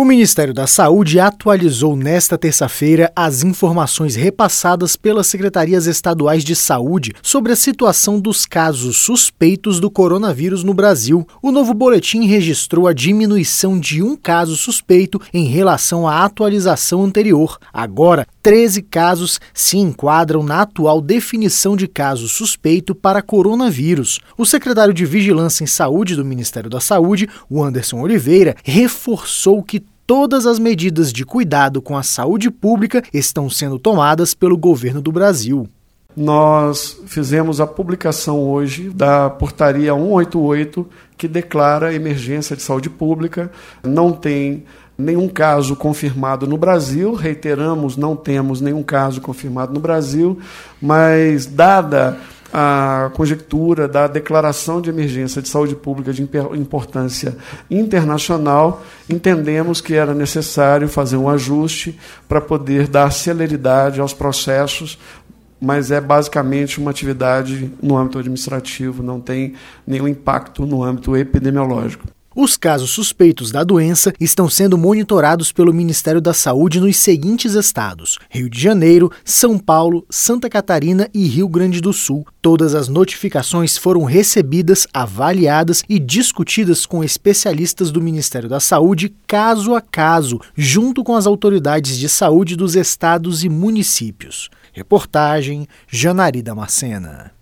O Ministério da Saúde atualizou nesta terça-feira as informações repassadas pelas secretarias estaduais de saúde sobre a situação dos casos suspeitos do coronavírus no Brasil. O novo boletim registrou a diminuição de um caso suspeito em relação à atualização anterior. Agora, 13 casos se enquadram na atual definição de caso suspeito para coronavírus. O secretário de Vigilância em Saúde do Ministério da Saúde, o Anderson Oliveira, reforçou que todas as medidas de cuidado com a saúde pública estão sendo tomadas pelo governo do Brasil. Nós fizemos a publicação hoje da portaria 188 que declara emergência de saúde pública. Não tem nenhum caso confirmado no Brasil, reiteramos, não temos nenhum caso confirmado no Brasil, mas dada a conjectura da declaração de emergência de saúde pública de importância internacional, entendemos que era necessário fazer um ajuste para poder dar celeridade aos processos, mas é basicamente uma atividade no âmbito administrativo, não tem nenhum impacto no âmbito epidemiológico. Os casos suspeitos da doença estão sendo monitorados pelo Ministério da Saúde nos seguintes estados: Rio de Janeiro, São Paulo, Santa Catarina e Rio Grande do Sul. Todas as notificações foram recebidas, avaliadas e discutidas com especialistas do Ministério da Saúde caso a caso, junto com as autoridades de saúde dos estados e municípios. Reportagem Janari Damascena.